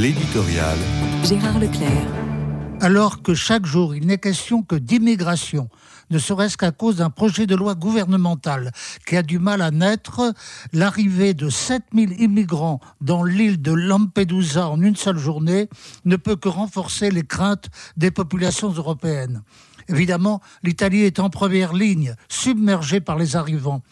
L'éditorial. Gérard Leclerc. Alors que chaque jour il n'est question que d'immigration, ne serait-ce qu'à cause d'un projet de loi gouvernemental qui a du mal à naître, l'arrivée de 7000 immigrants dans l'île de Lampedusa en une seule journée ne peut que renforcer les craintes des populations européennes. Évidemment, l'Italie est en première ligne, submergée par les arrivants.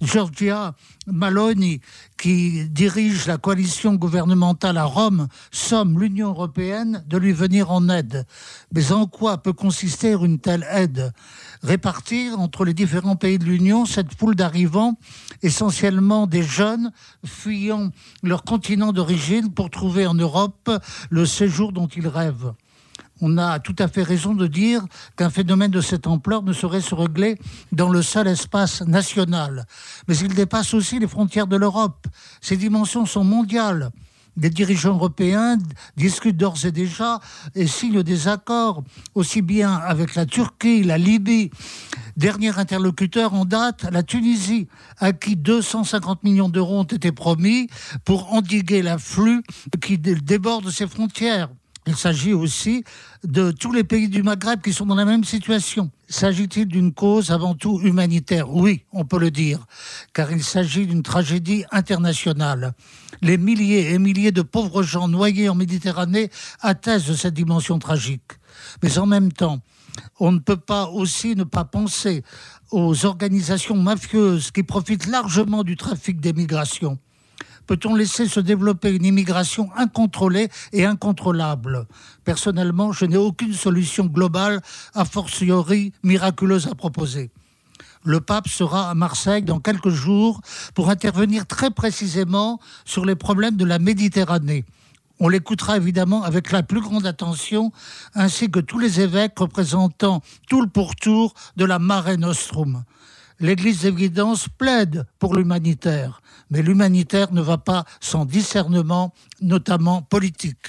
Giorgia Maloney, qui dirige la coalition gouvernementale à Rome, somme l'Union européenne de lui venir en aide. Mais en quoi peut consister une telle aide? Répartir entre les différents pays de l'Union cette foule d'arrivants, essentiellement des jeunes fuyant leur continent d'origine pour trouver en Europe le séjour dont ils rêvent on a tout à fait raison de dire qu'un phénomène de cette ampleur ne saurait se régler dans le seul espace national. Mais il dépasse aussi les frontières de l'Europe. Ses dimensions sont mondiales. Les dirigeants européens discutent d'ores et déjà et signent des accords, aussi bien avec la Turquie, la Libye. Dernier interlocuteur en date, la Tunisie, à qui 250 millions d'euros ont été promis pour endiguer l'afflux qui déborde ses frontières. Il s'agit aussi de tous les pays du Maghreb qui sont dans la même situation. S'agit-il d'une cause avant tout humanitaire? Oui, on peut le dire, car il s'agit d'une tragédie internationale. Les milliers et milliers de pauvres gens noyés en Méditerranée attestent de cette dimension tragique. Mais en même temps, on ne peut pas aussi ne pas penser aux organisations mafieuses qui profitent largement du trafic des migrations. Peut-on laisser se développer une immigration incontrôlée et incontrôlable? Personnellement, je n'ai aucune solution globale, a fortiori miraculeuse à proposer. Le pape sera à Marseille dans quelques jours pour intervenir très précisément sur les problèmes de la Méditerranée. On l'écoutera évidemment avec la plus grande attention, ainsi que tous les évêques représentant tout le pourtour de la Mare Nostrum l'Église d'évidence plaide pour l'humanitaire, mais l'humanitaire ne va pas sans discernement, notamment politique.